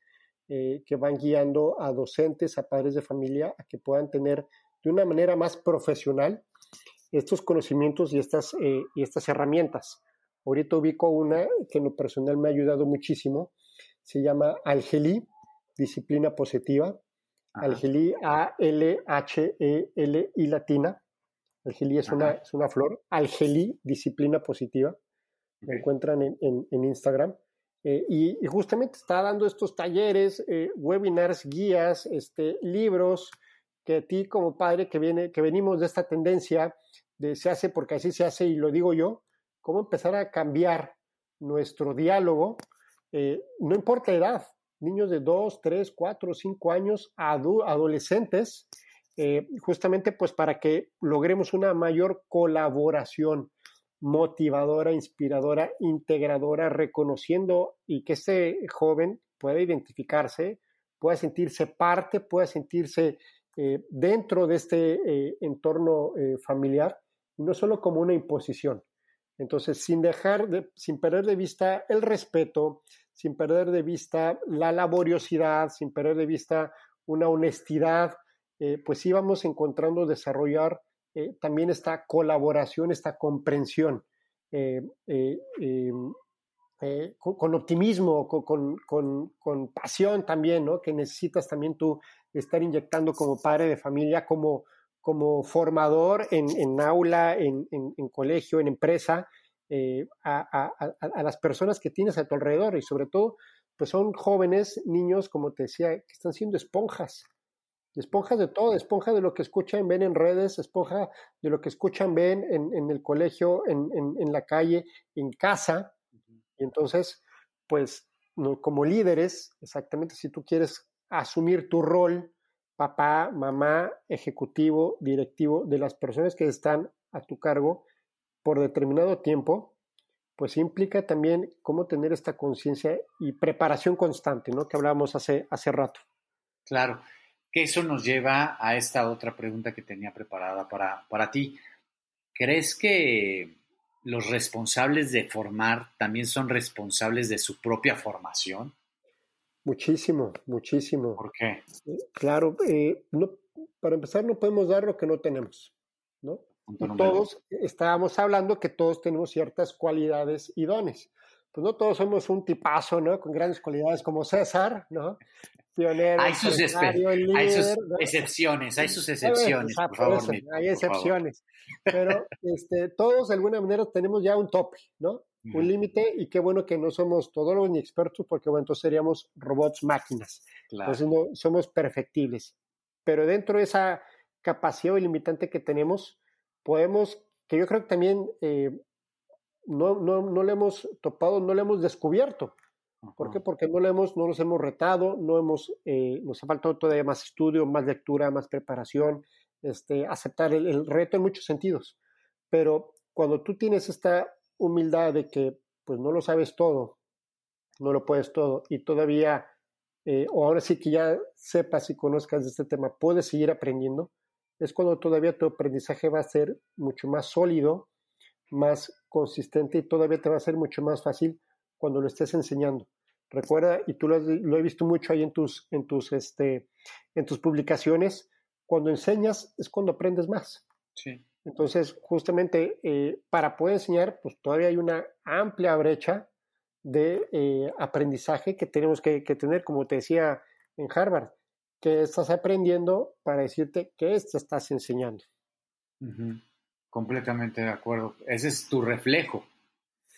Speaker 2: que van guiando a docentes, a padres de familia, a que puedan tener de una manera más profesional estos conocimientos y estas, y estas herramientas. Ahorita ubico una que en lo personal me ha ayudado muchísimo, se llama Algeli, disciplina positiva. Algeli, A-L-H-E-L-I latina. Algeli es una, es una flor. Algeli, disciplina positiva. Me encuentran en, en, Instagram. Eh, y, justamente está dando estos talleres, eh, webinars, guías, este, libros, que a ti como padre que, viene, que venimos de esta tendencia de se hace porque así se hace y lo digo yo, cómo empezar a cambiar nuestro diálogo eh, no importa la edad, niños de 2, 3, 4, 5 años, adolescentes, justamente pues para que logremos una mayor colaboración motivadora, inspiradora, integradora, reconociendo y que ese joven pueda identificarse, pueda sentirse parte, pueda sentirse eh, dentro de este entorno familiar, no solo como una imposición. Entonces, sin dejar de, sin perder de vista el respeto, sin perder de vista la laboriosidad, sin perder de vista una honestidad, eh, pues íbamos encontrando desarrollar eh, también esta colaboración, esta comprensión, eh, em, con, optimismo, con, pasión también, ¿no? Que necesitas también tú estar inyectando como padre de familia, como, como formador en, aula, en, colegio, en empresa, eh, a, las personas que tienes a tu alrededor y sobre todo, pues son jóvenes, niños, como te decía, que están siendo esponjas, esponjas de todo, esponja de lo que escuchan, ven en redes, esponja de lo que escuchan, ven en, el colegio, en, la calle, en casa. Y entonces, pues como líderes, exactamente, si tú quieres asumir tu rol, papá, mamá, ejecutivo, directivo, de las personas que están a tu cargo, por determinado tiempo, pues implica también cómo tener esta conciencia y preparación constante, ¿no? Que hablábamos hace, hace rato.
Speaker 1: Claro, que eso nos lleva a esta otra pregunta que tenía preparada para, para ti. ¿Crees que los responsables de formar también son responsables de su propia formación?
Speaker 2: Muchísimo, muchísimo.
Speaker 1: ¿Por qué?
Speaker 2: Claro, eh, no, para empezar no podemos dar lo que no tenemos, ¿no? todos estábamos hablando que todos tenemos ciertas cualidades y dones. Pues no todos somos un tipazo, ¿no? Con grandes cualidades como César, ¿no?
Speaker 1: Pionero, hay sus, hay sus excepciones, hay sus excepciones, por favor.
Speaker 2: hay excepciones. Pero este, todos de alguna manera tenemos ya un tope, ¿no? Un límite y qué bueno que no somos todólogos ni expertos porque bueno, entonces seríamos robots máquinas. Entonces no, somos perfectibles. Pero dentro de esa capacidad limitante que tenemos, podemos, que yo creo que también eh, no, no, no le hemos topado, no le hemos descubierto. ¿Por qué? Porque no, le hemos, no nos hemos retado, no hemos, eh, nos ha faltado todavía más estudio, más lectura, más preparación, este, aceptar el, reto en muchos sentidos. Pero cuando tú tienes esta humildad de que pues no lo sabes todo, no lo puedes todo y todavía, eh, o ahora sí que ya sepas y conozcas de este tema, puedes seguir aprendiendo, es cuando todavía tu aprendizaje va a ser mucho más sólido, más consistente y todavía te va a ser mucho más fácil cuando lo estés enseñando. Recuerda, y tú lo, he visto mucho ahí en tus, en tus, este, en tus publicaciones, cuando enseñas es cuando aprendes más.
Speaker 1: Sí.
Speaker 2: Entonces, justamente eh, para poder enseñar, pues todavía hay una amplia brecha de eh, aprendizaje que tenemos que, tener, como te decía en Harvard, que estás aprendiendo para decirte que te estás enseñando.
Speaker 1: Completamente de acuerdo. Ese es tu reflejo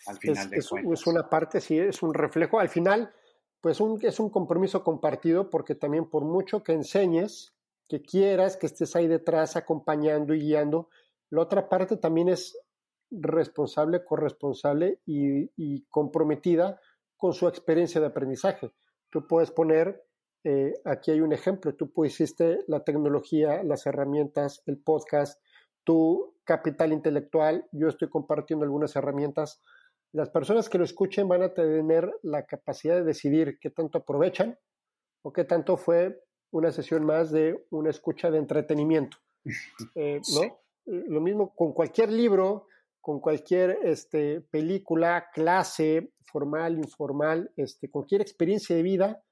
Speaker 1: al final
Speaker 2: es,
Speaker 1: de
Speaker 2: cuentas. Es una parte, sí, es un reflejo. Al final, pues un, es un compromiso compartido porque también por mucho que enseñes, que quieras, que estés ahí detrás acompañando y guiando, la otra parte también es responsable, corresponsable y, comprometida con su experiencia de aprendizaje. Tú puedes poner, eh, aquí hay un ejemplo, tú pusiste la tecnología, las herramientas, el podcast, tu capital intelectual, yo estoy compartiendo algunas herramientas. Las personas que lo escuchen van a tener la capacidad de decidir qué tanto aprovechan o qué tanto fue una sesión más de una escucha de entretenimiento. Eh, ¿no? Lo mismo con cualquier libro, con cualquier este, película, clase, formal, informal, este, cualquier experiencia de vida,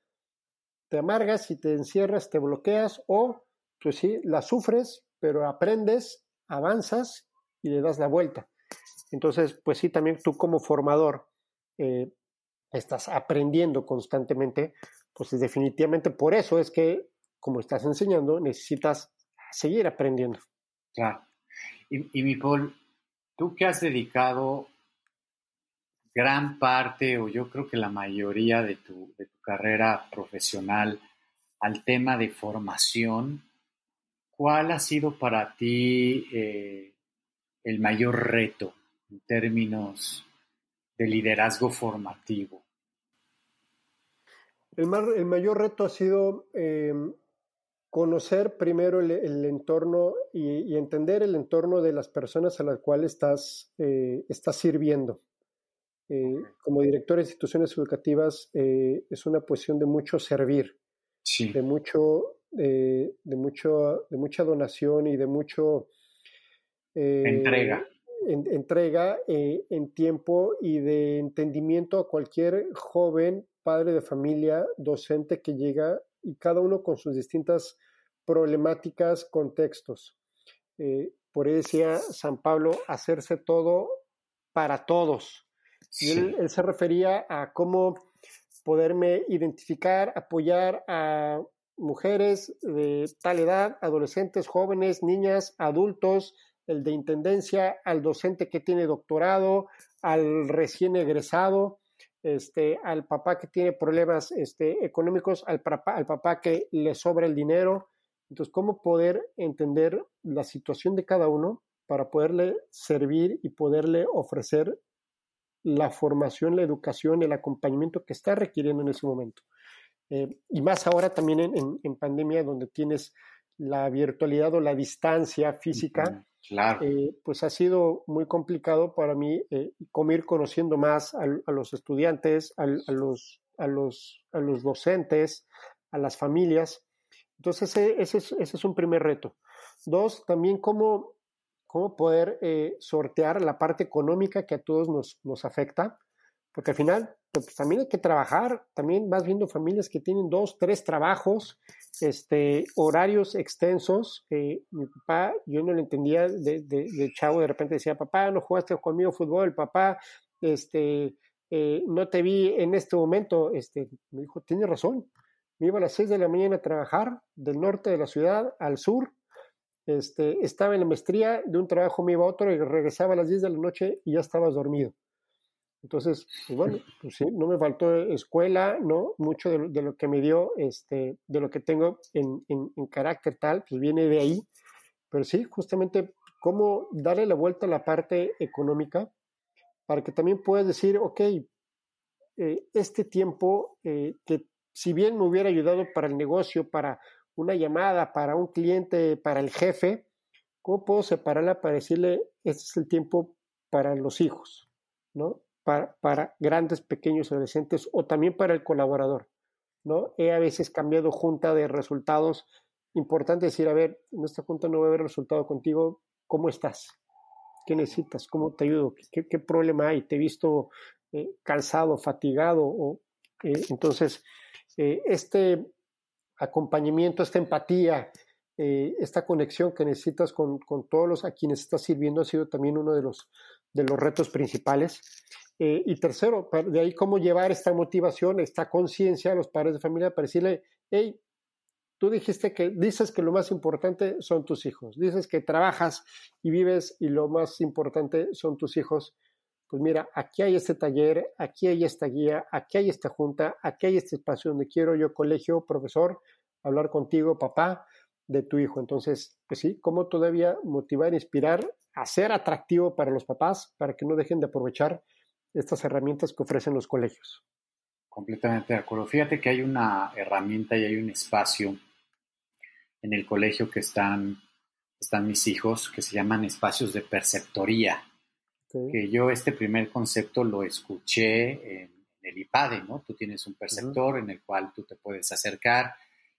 Speaker 2: te amargas y te encierras, te bloqueas o, pues sí, la sufres, pero aprendes, avanzas y le das la vuelta. Entonces, pues sí, también tú como formador eh, estás aprendiendo constantemente, pues definitivamente por eso es que, como estás enseñando, necesitas seguir aprendiendo.
Speaker 1: Claro. Y, y mi Paul, Tú que has dedicado gran parte, o yo creo que la mayoría de tu, carrera profesional al tema de formación, ¿cuál ha sido para ti eh, el mayor reto en términos de liderazgo formativo?
Speaker 2: El, mayor reto ha sido eh, conocer primero el, entorno y, entender el entorno de las personas a las cuales estás, eh, estás sirviendo. Eh, como director de instituciones educativas eh, es una cuestión de mucho servir, de, mucho, de, mucho, de mucha donación y de mucho...
Speaker 1: entrega.
Speaker 2: Entrega en tiempo y de entendimiento a cualquier joven, padre de familia, docente que llega y cada uno con sus distintas problemáticas, contextos. Eh, por eso decía San Pablo, hacerse todo para todos. Y él, se refería a cómo poderme identificar, apoyar a mujeres de tal edad, adolescentes, jóvenes, niñas, adultos, el de intendencia, al docente que tiene doctorado, al recién egresado, este, al papá que tiene problemas este, económicos, al papá, al papá que le sobra el dinero. Entonces, ¿cómo poder entender la situación de cada uno para poderle servir y poderle ofrecer la formación, la educación, el acompañamiento que está requiriendo en ese momento? Eh, y más ahora también en, pandemia, donde tienes la virtualidad o la distancia física,
Speaker 1: Claro.
Speaker 2: Eh, pues ha sido muy complicado para mí eh, ir conociendo más a, los estudiantes, a, los, a, los, a los docentes, a las familias. Entonces, ese, ese, es, un primer reto. Dos, también cómo, cómo poder eh, sortear la parte económica que a todos nos, nos afecta, porque al final pues, también hay que trabajar, también vas viendo familias que tienen dos, tres trabajos, este, horarios extensos. mi papá, yo no lo entendía de, de, chavo, de repente decía, papá, no jugaste conmigo fútbol, papá, este, eh, no te vi en este momento. Este, me dijo, tienes razón. Me iba a las seis de la mañana a trabajar del norte de la ciudad al sur. Este, estaba en la maestría, de un trabajo me iba a otro y regresaba a las 10 de la noche y ya estabas dormido. Entonces, pues bueno, pues sí, no me faltó escuela, ¿no? Mucho de, lo que me dio, este, de lo que tengo en, en, carácter tal, pues viene de ahí. Pero sí, justamente, cómo darle la vuelta a la parte económica para que también puedas decir, ok, eh, este tiempo que si bien me hubiera ayudado para el negocio, para una llamada, para un cliente, para el jefe, ¿cómo puedo separarla para decirle, este es el tiempo para los hijos? ¿no? Para, para grandes, pequeños, adolescentes o también para el colaborador, ¿no? He a veces cambiado junta de resultados. Importante decir, a ver, en esta junta no voy a haber resultado contigo, ¿cómo estás? ¿Qué necesitas? ¿Cómo te ayudo? ¿Qué, qué problema hay? ¿Te he visto eh, cansado, fatigado? O, eh, entonces, eh, este acompañamiento, esta empatía, eh, esta conexión que necesitas con, con, todos los a quienes estás sirviendo ha sido también uno de los, de los retos principales. Eh, y tercero, de ahí cómo llevar esta motivación, esta conciencia a los padres de familia para decirle, hey, tú dijiste que dices que lo más importante son tus hijos, dices que trabajas y vives y lo más importante son tus hijos. Pues mira, aquí hay este taller, aquí hay esta guía, aquí hay esta junta, aquí hay este espacio donde quiero yo, colegio, profesor, hablar contigo, papá, de tu hijo. Entonces, pues sí, cómo todavía motivar, inspirar, hacer atractivo para los papás para que no dejen de aprovechar estas herramientas que ofrecen los colegios.
Speaker 1: Completamente de acuerdo. Fíjate que hay una herramienta y hay un espacio en el colegio que están, están mis hijos que se llaman espacios de perceptoría. Que yo este primer concepto lo escuché en el IPADE, ¿no? Tú tienes un perceptor en el cual tú te puedes acercar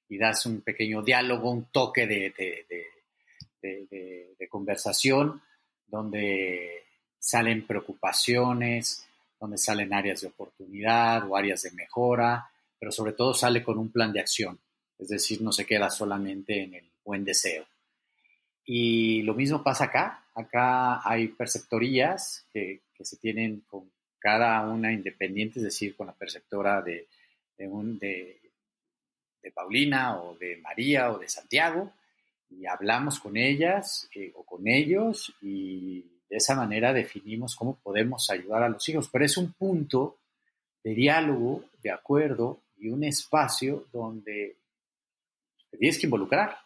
Speaker 1: y das un pequeño diálogo, un toque de, de, conversación donde salen preocupaciones, donde salen áreas de oportunidad o áreas de mejora, pero sobre todo sale con un plan de acción, es decir, no se queda solamente en el buen deseo. Y lo mismo pasa acá, acá hay perceptorías que, se tienen con cada una independiente, es decir, con la perceptora de, de, de Paulina o de María o de Santiago y hablamos con ellas eh, o con ellos y de esa manera definimos cómo podemos ayudar a los hijos. Pero es un punto de diálogo, de acuerdo y un espacio donde te tienes que involucrar,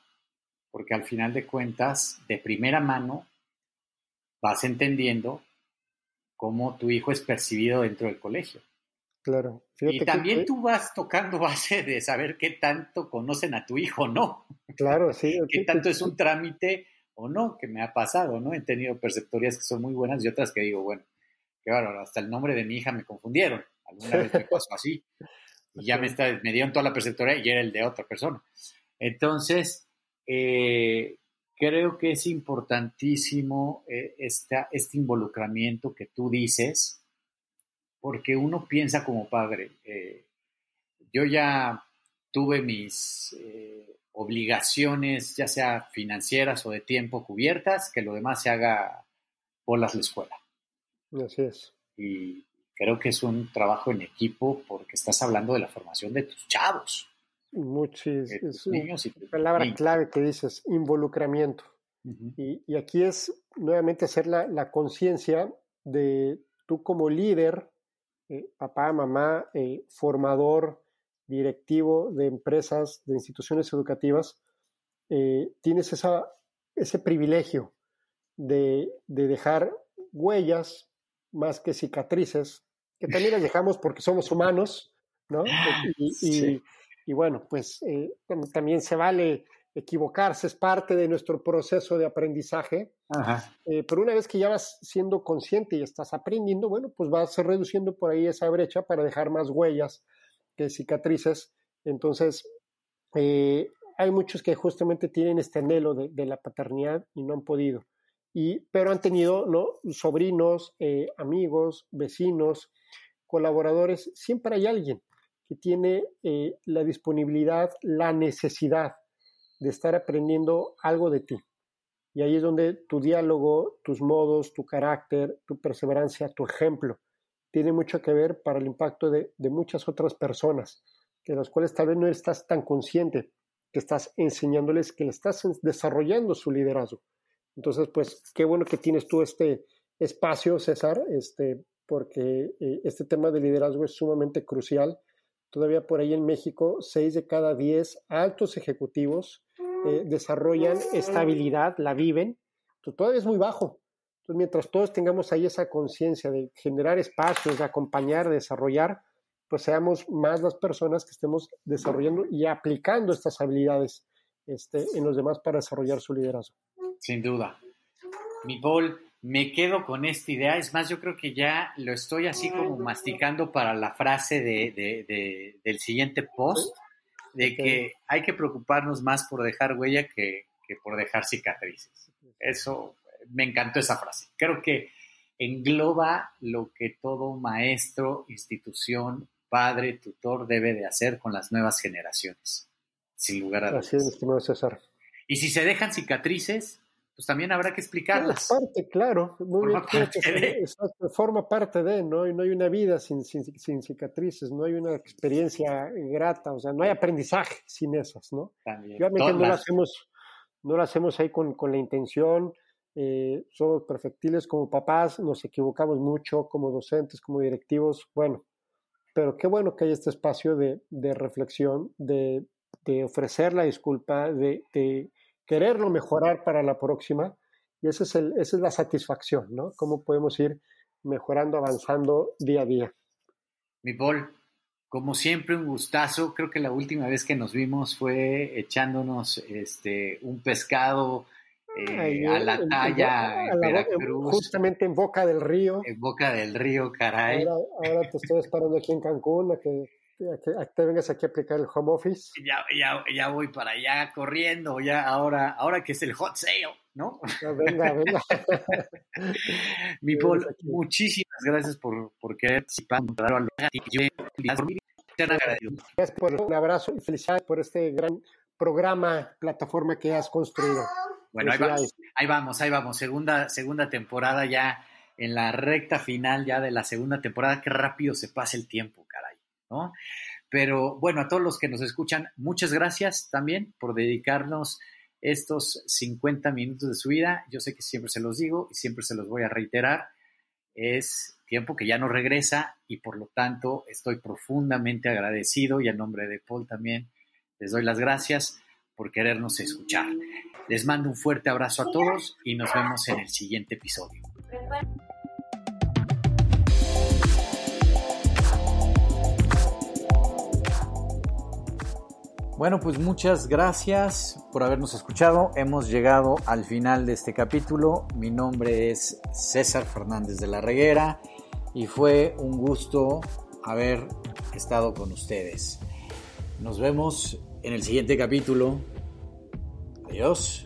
Speaker 1: porque al final de cuentas, de primera mano, vas entendiendo cómo tu hijo es percibido dentro del colegio.
Speaker 2: Claro.
Speaker 1: y también tú vas tocando base de saber qué tanto conocen a tu hijo, ¿no?
Speaker 2: Claro, sí.
Speaker 1: qué tanto es un trámite o no, que me ha pasado, ¿no? He tenido perceptorías que son muy buenas y otras que digo, bueno, que bueno, hasta el nombre de mi hija me confundieron. Alguna vez me pasó así. Y ya me, está, me dieron toda la perceptoría y era el de otra persona. Entonces, eh, creo que es importantísimo eh, este involucramiento que tú dices, porque uno piensa como padre, eh, yo ya tuve mis eh, obligaciones, ya sea financieras o de tiempo cubiertas, que lo demás se haga por las la escuela.
Speaker 2: Así es.
Speaker 1: Y creo que es un trabajo en equipo porque estás hablando de la formación de tus chavos.
Speaker 2: Muchísimo. Es una palabra clave que dices, involucramiento. y, aquí es nuevamente hacer la, la conciencia de tú como líder eh, papá, mamá, eh, formador, directivo de empresas, de instituciones educativas, eh, tienes esa, ese privilegio de, dejar huellas más que cicatrices, que también las dejamos porque somos humanos, ¿no? Y, y bueno, pues también se vale equivocarse, es parte de nuestro proceso de aprendizaje. Eh, pero una vez que ya vas siendo consciente y estás aprendiendo, bueno, pues vas reduciendo por ahí esa brecha para dejar más huellas que cicatrices. Entonces, eh, hay muchos que justamente tienen este anhelo de, la paternidad y no han podido. Y, pero han tenido ¿no? sobrinos, eh, amigos, vecinos, colaboradores. Siempre hay alguien que tiene la disponibilidad, la necesidad de estar aprendiendo algo de ti. Y ahí es donde tu diálogo, tus modos, tu carácter, tu perseverancia, tu ejemplo, tiene mucho que ver para el impacto de, muchas otras personas, de las cuales tal vez no estás tan consciente, que estás enseñándoles, que le estás desarrollando su liderazgo. Entonces, pues, qué bueno que tienes tú este espacio, César, este, porque eh, este tema de liderazgo es sumamente crucial. Todavía por ahí en México, seis de cada diez altos ejecutivos eh, desarrollan estabilidad, la viven, todavía es muy bajo. Entonces, mientras todos tengamos ahí esa conciencia de generar espacios, de acompañar, de desarrollar, pues seamos más las personas que estemos desarrollando y aplicando estas habilidades este, en los demás para desarrollar su liderazgo.
Speaker 1: Sin duda. Mi Paul, me quedo con esta idea. Es más, yo creo que ya lo estoy así como masticando para la frase de, del siguiente post, de que hay que preocuparnos más por dejar huella que, por dejar cicatrices. Eso, me encantó esa frase. Creo que engloba lo que todo maestro, institución, padre, tutor debe de hacer con las nuevas generaciones, sin lugar a dudas.
Speaker 2: Así es, César.
Speaker 1: Y si se dejan cicatrices, pues también habrá que explicarlas.
Speaker 2: parte, claro. Muy forma, bien, parte de. forma parte de, ¿no? Y no hay una vida sin, sin, cicatrices, no hay una experiencia grata, o sea, no hay aprendizaje sin esas, ¿no? También. Obviamente no lo hacemos, no lo hacemos ahí con, con la intención, eh, somos perfectiles como papás, nos equivocamos mucho como docentes, como directivos, bueno, pero qué bueno que hay este espacio de, de reflexión, de, de, ofrecer la disculpa, de, de quererlo mejorar para la próxima. Y ese es el, esa es la satisfacción, ¿no? Cómo podemos ir mejorando, avanzando día a día.
Speaker 1: Mi Paul, como siempre, un gustazo. Creo que la última vez que nos vimos fue echándonos este, un pescado eh, a la talla Veracruz.
Speaker 2: Justamente en Boca del Río.
Speaker 1: En Boca del Río, caray.
Speaker 2: Ahora, te estoy esperando aquí en Cancún a que, te vengas aquí a aplicar el home office.
Speaker 1: Ya, ya, ya voy para allá corriendo, ya ahora, ahora que es el hot sale, ¿no?
Speaker 2: venga, venga.
Speaker 1: Mi Paul, muchísimas gracias por, por querer participar.
Speaker 2: Gracias por un abrazo y felicidades por este gran programa, plataforma que has construido.
Speaker 1: Bueno, ahí, vamos, ahí vamos, Segunda, segunda temporada ya en la recta final ya de la segunda temporada. Qué rápido se pasa el tiempo, caray, ¿no? Pero bueno, a todos los que nos escuchan, muchas gracias también por dedicarnos estos 50 minutos de su vida. Yo sé que siempre se los digo y siempre se los voy a reiterar. Es tiempo que ya no regresa y por lo tanto estoy profundamente agradecido y a nombre de Paul también les doy las gracias por querernos escuchar. Les mando un fuerte abrazo a todos y nos vemos en el siguiente episodio. Bueno, pues muchas gracias por habernos escuchado. Hemos llegado al final de este capítulo. Mi nombre es César Fernández de la Reguera y fue un gusto haber estado con ustedes. Nos vemos en el siguiente capítulo. Adiós.